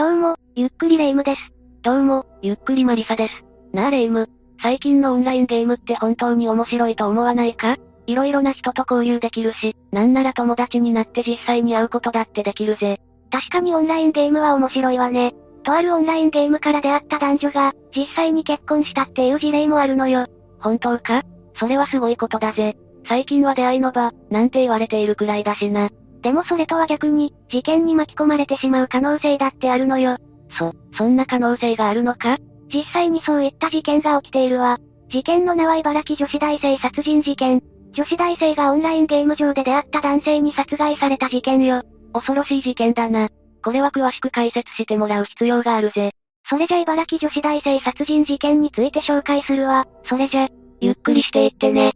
どうも、ゆっくりレ夢ムです。どうも、ゆっくりマリサです。なあレ夢ム、最近のオンラインゲームって本当に面白いと思わないか？色々な人と交流できるし、なんなら友達になって実際に会うことだってできるぜ。確かにオンラインゲームは面白いわね。とあるオンラインゲームから出会った男女が、実際に結婚したっていう事例もあるのよ。本当か？それはすごいことだぜ。最近は出会いの場、なんて言われているくらいだしな。でもそれとは逆に、事件に巻き込まれてしまう可能性だってあるのよ。そ、そんな可能性があるのか？実際にそういった事件が起きているわ。事件の名は茨城女子大生殺人事件。女子大生がオンラインゲーム上で出会った男性に殺害された事件よ。恐ろしい事件だな。これは詳しく解説してもらう必要があるぜ。それじゃ茨城女子大生殺人事件について紹介するわ。それじゃ、ゆっくりしていってね。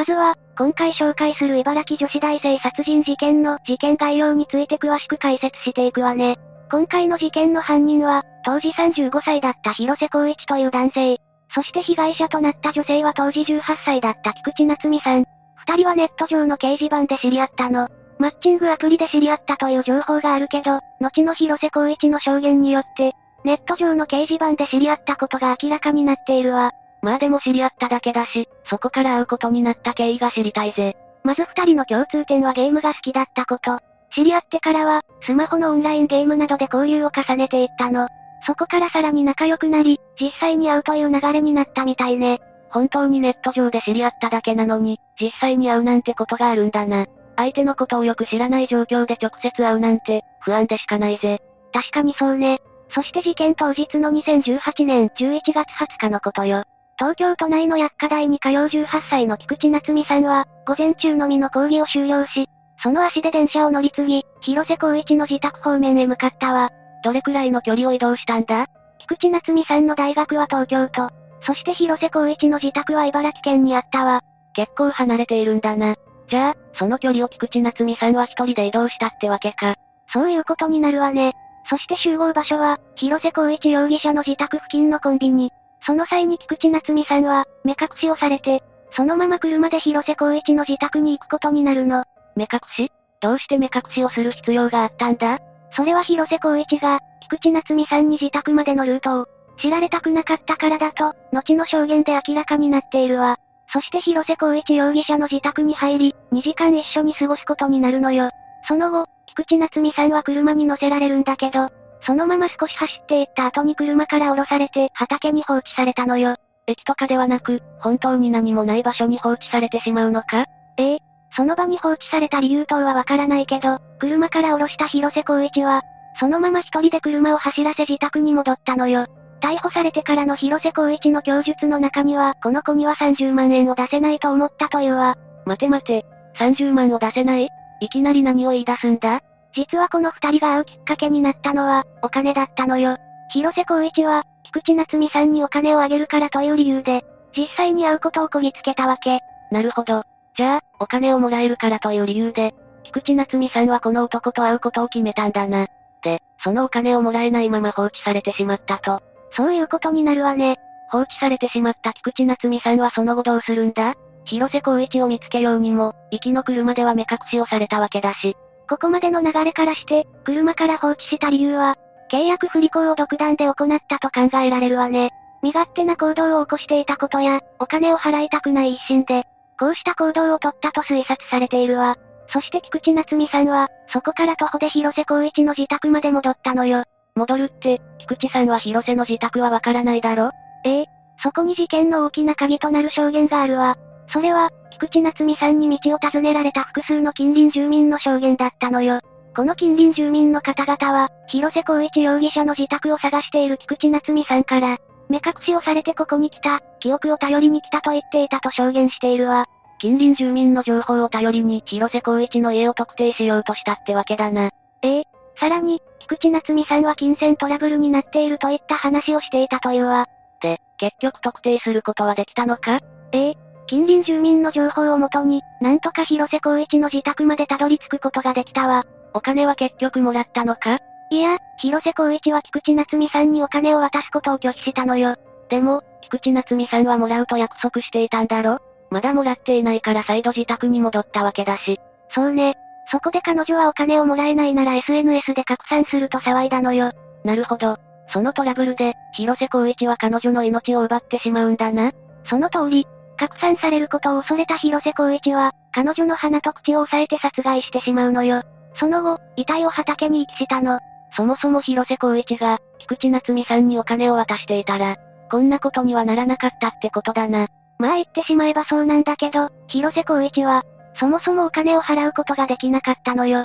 まずは、今回紹介する茨城女子大生殺人事件の事件概要について詳しく解説していくわね。今回の事件の犯人は、当時35歳だった広瀬光一という男性。そして被害者となった女性は当時18歳だった菊池夏美さん。二人はネット上の掲示板で知り合ったの。マッチングアプリで知り合ったという情報があるけど、後の広瀬光一の証言によって、ネット上の掲示板で知り合ったことが明らかになっているわ。まあでも知り合っただけだし、そこから会うことになった経緯が知りたいぜ。まず二人の共通点はゲームが好きだったこと。知り合ってからは、スマホのオンラインゲームなどで交流を重ねていったの。そこからさらに仲良くなり、実際に会うという流れになったみたいね。本当にネット上で知り合っただけなのに、実際に会うなんてことがあるんだな。相手のことをよく知らない状況で直接会うなんて、不安でしかないぜ。確かにそうね。そして事件当日の2018年11月20日のことよ。東京都内の薬科大に通う18歳の菊池夏美さんは、午前中のみの講義を終了し、その足で電車を乗り継ぎ、広瀬光一の自宅方面へ向かったわ。どれくらいの距離を移動したんだ？菊池夏美さんの大学は東京都。そして広瀬光一の自宅は茨城県にあったわ。結構離れているんだな。じゃあ、その距離を菊池夏美さんは一人で移動したってわけか。そういうことになるわね。そして集合場所は、広瀬光一容疑者の自宅付近のコンビニ。その際に菊池夏美さんは、目隠しをされて、そのまま車で広瀬光一の自宅に行くことになるの。目隠し？どうして目隠しをする必要があったんだ？それは広瀬光一が、菊池夏美さんに自宅までのルートを、知られたくなかったからだと、後の証言で明らかになっているわ。そして広瀬光一容疑者の自宅に入り、2時間一緒に過ごすことになるのよ。その後、菊池夏美さんは車に乗せられるんだけど、そのまま少し走っていった後に車から降ろされて畑に放置されたのよ。駅とかではなく、本当に何もない場所に放置されてしまうのか？ええ。その場に放置された理由等はわからないけど、車から降ろした広瀬光一は、そのまま一人で車を走らせ自宅に戻ったのよ。逮捕されてからの広瀬光一の供述の中には、この子には30万円を出せないと思ったというわ。待て待て、30万を出せない？いきなり何を言い出すんだ？実はこの二人が会うきっかけになったのは、お金だったのよ。広瀬光一は、菊池夏美さんにお金をあげるからという理由で、実際に会うことをこぎつけたわけ。なるほど。じゃあ、お金をもらえるからという理由で、菊池夏美さんはこの男と会うことを決めたんだな。で、そのお金をもらえないまま放置されてしまったと。そういうことになるわね。放置されてしまった菊池夏美さんはその後どうするんだ？広瀬光一を見つけようにも、行きの車では目隠しをされたわけだし、ここまでの流れからして、車から放置した理由は、契約不履行を独断で行ったと考えられるわね。身勝手な行動を起こしていたことや、お金を払いたくない一心で、こうした行動をとったと推察されているわ。そして菊池夏美さんは、そこから徒歩で広瀬光一の自宅まで戻ったのよ。戻るって、菊池さんは広瀬の自宅はわからないだろ？ええ。そこに事件の大きな鍵となる証言があるわ。それは、菊池夏美さんに道を尋ねられた複数の近隣住民の証言だったのよ。この近隣住民の方々は、広瀬光一容疑者の自宅を探している菊池夏美さんから、目隠しをされてここに来た、記憶を頼りに来たと言っていたと証言しているわ。近隣住民の情報を頼りに広瀬光一の家を特定しようとしたってわけだな。ええ。さらに、菊池夏美さんは金銭トラブルになっているといった話をしていたというわ。で、結局特定することはできたのか？ええ。近隣住民の情報をもとに、なんとか広瀬光一の自宅までたどり着くことができたわ。お金は結局もらったのか？いや、広瀬光一は菊池夏美さんにお金を渡すことを拒否したのよ。でも、菊池夏美さんはもらうと約束していたんだろ？まだもらっていないから再度自宅に戻ったわけだし。そうね。そこで彼女はお金をもらえないなら SNS で拡散すると騒いだのよ。なるほど。そのトラブルで、広瀬光一は彼女の命を奪ってしまうんだな。その通り、拡散されることを恐れた広瀬光一は、彼女の鼻と口を押さえて殺害してしまうのよ。その後、遺体を畑に遺棄したの。そもそも広瀬光一が、菊池夏美さんにお金を渡していたら、こんなことにはならなかったってことだな。まあ言ってしまえばそうなんだけど、広瀬光一は、そもそもお金を払うことができなかったのよ。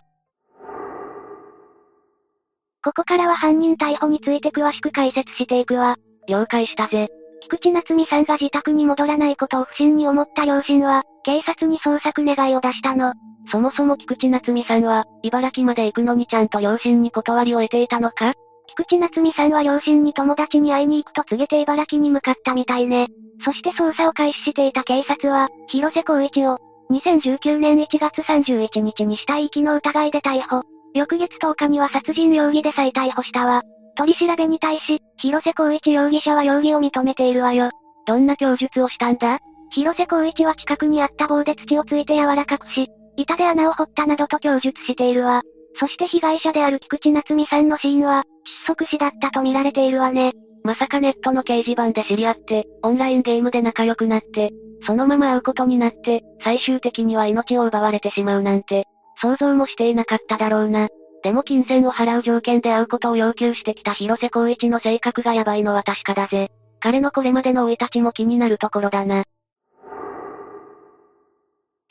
ここからは犯人逮捕について詳しく解説していくわ。了解したぜ。菊池夏美さんが自宅に戻らないことを不審に思った両親は、警察に捜索願いを出したの。そもそも菊池夏美さんは、茨城まで行くのにちゃんと両親に断りを得ていたのか？菊池夏美さんは両親に友達に会いに行くと告げて茨城に向かったみたいね。そして捜査を開始していた警察は、広瀬光一を、2019年1月31日に死体遺棄の疑いで逮捕。翌月10日には殺人容疑で再逮捕したわ。取り調べに対し、広瀬光一容疑者は容疑を認めているわよ。どんな供述をしたんだ？広瀬光一は近くにあった棒で土をついて柔らかくし、板で穴を掘ったなどと供述しているわ。そして被害者である菊池夏美さんの死因は、窒息死だったと見られているわね。まさかネットの掲示板で知り合って、オンラインゲームで仲良くなって、そのまま会うことになって、最終的には命を奪われてしまうなんて、想像もしていなかっただろうな。でも金銭を払う条件で会うことを要求してきた広瀬光一の性格がヤバいのは確かだぜ。彼のこれまでの生い立ちも気になるところだな。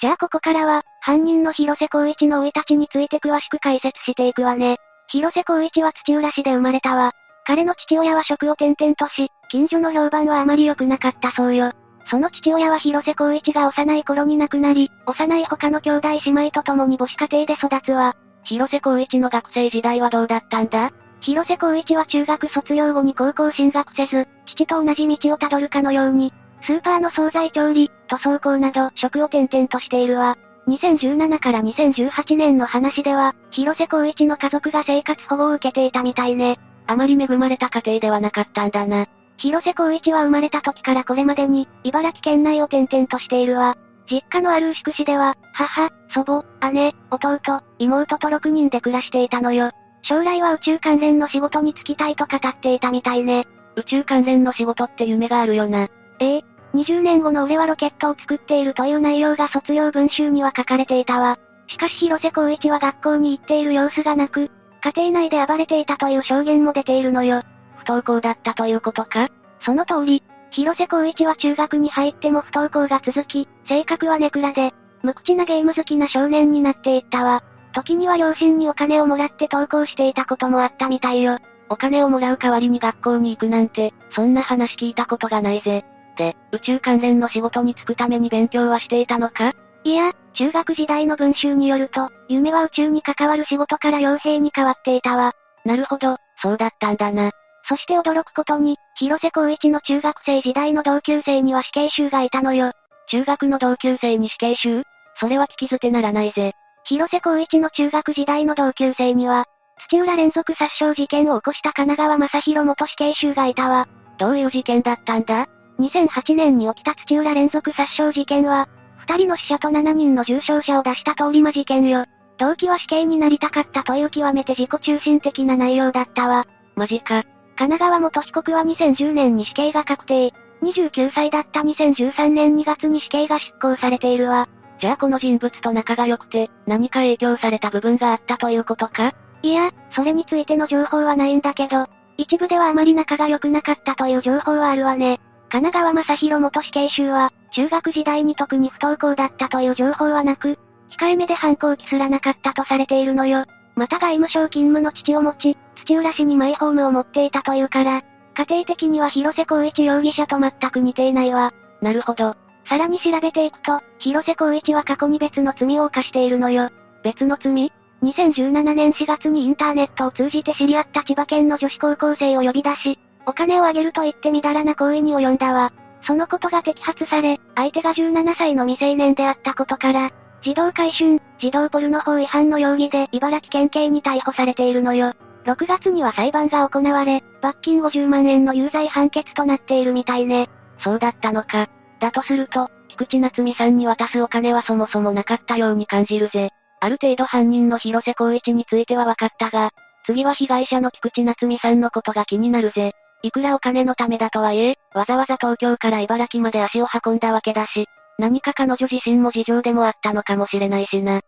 じゃあここからは、犯人の広瀬光一の生い立ちについて詳しく解説していくわね。広瀬光一は土浦市で生まれたわ。彼の父親は職を転々とし、近所の評判はあまり良くなかったそうよ。その父親は広瀬光一が幼い頃に亡くなり、幼い他の兄弟姉妹と共に母子家庭で育つわ。広瀬光一の学生時代はどうだったんだ？広瀬光一は中学卒業後に高校進学せず、父と同じ道をたどるかのように、スーパーの惣菜調理、塗装工など職を転々としているわ。2017から2018年の話では、広瀬光一の家族が生活保護を受けていたみたいね。あまり恵まれた家庭ではなかったんだな。広瀬光一は生まれた時からこれまでに、茨城県内を転々としているわ。実家のある牛久市では、母、祖母、姉、弟、妹と6人で暮らしていたのよ。将来は宇宙関連の仕事に就きたいと語っていたみたいね。宇宙関連の仕事って夢があるよな。ええ。20年後の俺はロケットを作っているという内容が卒業文集には書かれていたわ。しかし広瀬光一は学校に行っている様子がなく、家庭内で暴れていたという証言も出ているのよ。不登校だったということか？その通り、広瀬光一は中学に入っても不登校が続き、性格はネクラで、無口なゲーム好きな少年になっていったわ。時には両親にお金をもらって登校していたこともあったみたいよ。お金をもらう代わりに学校に行くなんて、そんな話聞いたことがないぜ。で、宇宙関連の仕事に就くために勉強はしていたのか？いや、中学時代の文集によると、夢は宇宙に関わる仕事から傭兵に変わっていたわ。なるほど、そうだったんだな。そして驚くことに、広瀬光一の中学生時代の同級生には死刑囚がいたのよ。中学の同級生に死刑囚？それは聞き捨てならないぜ。広瀬光一の中学時代の同級生には、土浦連続殺傷事件を起こした神奈川正宏元死刑囚がいたわ。どういう事件だったんだ？2008年に起きた土浦連続殺傷事件は、二人の死者と7人の重傷者を出した通り魔事件よ。動機は死刑になりたかったという極めて自己中心的な内容だったわ。マジか。神奈川元被告は2010年に死刑が確定。29歳だった2013年2月に死刑が執行されているわ。じゃあこの人物と仲が良くて、何か影響された部分があったということか？いや、それについての情報はないんだけど、一部ではあまり仲が良くなかったという情報はあるわね。神奈川正宏元死刑囚は、中学時代に特に不登校だったという情報はなく、控えめで反抗期すらなかったとされているのよ。また外務省勤務の父を持ち、土浦市にマイホームを持っていたというから、家庭的には広瀬光一容疑者と全く似ていないわ。なるほど。さらに調べていくと、広瀬光一は過去に別の罪を犯しているのよ。別の罪 ?2017 年4月にインターネットを通じて知り合った千葉県の女子高校生を呼び出し、お金をあげると言ってみだらな行為に及んだわ。そのことが摘発され、相手が17歳の未成年であったことから、児童回春、児童ポルノ法違反の容疑で茨城県警に逮捕されているのよ。6月には裁判が行われ、罰金50万円の有罪判決となっているみたいね。そうだったのか。だとすると、菊池夏美さんに渡すお金はそもそもなかったように感じるぜ。ある程度犯人の広瀬光一については分かったが、次は被害者の菊池夏美さんのことが気になるぜ。いくらお金のためだとはいえ、わざわざ東京から茨城まで足を運んだわけだし、何か彼女自身も事情でもあったのかもしれないしな。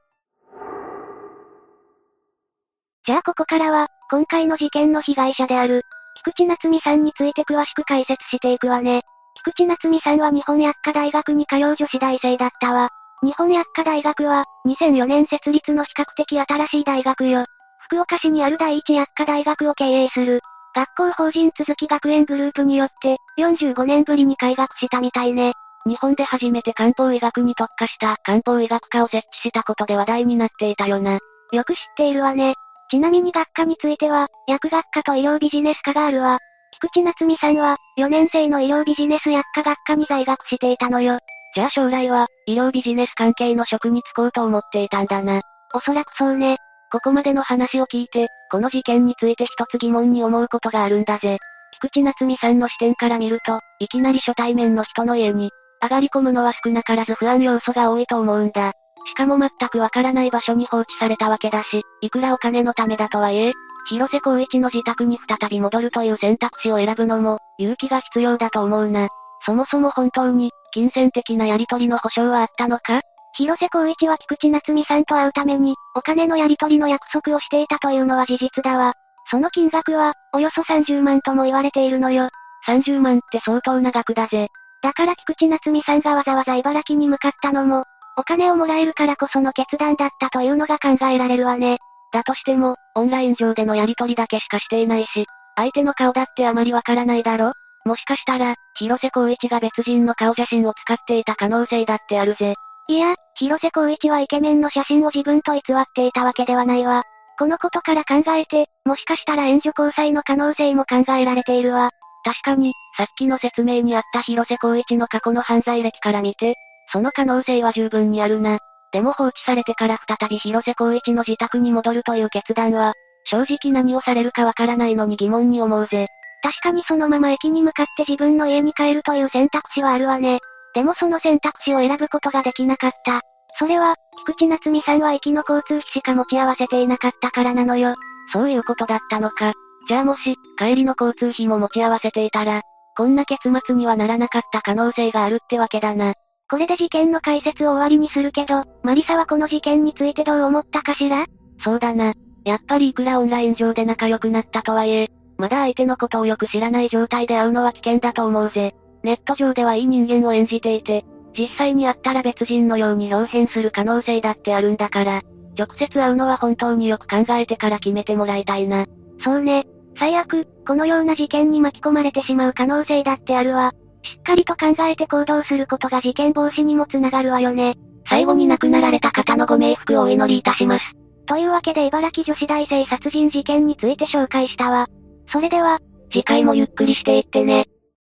じゃあここからは、今回の事件の被害者である、菊池夏美さんについて詳しく解説していくわね。菊池夏美さんは日本薬科大学に通う女子大生だったわ。日本薬科大学は、2004年設立の比較的新しい大学よ。福岡市にある第一薬科大学を経営する、学校法人続き学園グループによって、45年ぶりに開学したみたいね。日本で初めて漢方医学に特化した漢方医学科を設置したことで話題になっていたよな。よく知っているわね。ちなみに学科については、薬学科と医療ビジネス科があるわ。菊池夏美さんは、4年生の医療ビジネス薬科学科に在学していたのよ。じゃあ将来は、医療ビジネス関係の職に就こうと思っていたんだな。おそらくそうね。ここまでの話を聞いて、この事件について一つ疑問に思うことがあるんだぜ。菊池夏美さんの視点から見ると、いきなり初対面の人の家に、上がり込むのは少なからず不安要素が多いと思うんだ。しかも全くわからない場所に放置されたわけだし、いくらお金のためだとはいえ、広瀬光一の自宅に再び戻るという選択肢を選ぶのも、勇気が必要だと思うな。そもそも本当に、金銭的なやり取りの保証はあったのか？広瀬光一は菊池夏美さんと会うために、お金のやり取りの約束をしていたというのは事実だわ。その金額は、およそ30万とも言われているのよ。30万って相当な額だぜ。だから菊池夏美さんがわざわざ茨城に向かったのも、お金をもらえるからこその決断だったというのが考えられるわね。だとしても、オンライン上でのやり取りだけしかしていないし、相手の顔だってあまりわからないだろ？もしかしたら、広瀬光一が別人の顔写真を使っていた可能性だってあるぜ。いや、広瀬光一はイケメンの写真を自分と偽っていたわけではないわ。このことから考えて、もしかしたら援助交際の可能性も考えられているわ。確かに、さっきの説明にあった広瀬光一の過去の犯罪歴から見て、その可能性は十分にあるな。でも放置されてから再び広瀬光一の自宅に戻るという決断は、正直何をされるかわからないのに疑問に思うぜ。確かにそのまま駅に向かって自分の家に帰るという選択肢はあるわね。でもその選択肢を選ぶことができなかった。それは、菊池夏美さんは駅の交通費しか持ち合わせていなかったからなのよ。そういうことだったのか。じゃあもし、帰りの交通費も持ち合わせていたら、こんな結末にはならなかった可能性があるってわけだな。これで事件の解説を終わりにするけど、マリサはこの事件についてどう思ったかしら？そうだな。やっぱりいくらオンライン上で仲良くなったとはいえ、まだ相手のことをよく知らない状態で会うのは危険だと思うぜ。ネット上ではいい人間を演じていて、実際に会ったら別人のように表変する可能性だってあるんだから、直接会うのは本当によく考えてから決めてもらいたいな。そうね。最悪、このような事件に巻き込まれてしまう可能性だってあるわ。しっかりと考えて行動することが事件防止にもつながるわよね。最後に亡くなられた方のご冥福をお祈りいたします。というわけで茨城女子大生殺人事件について紹介したわ。それでは、次回もゆっくりしていってね。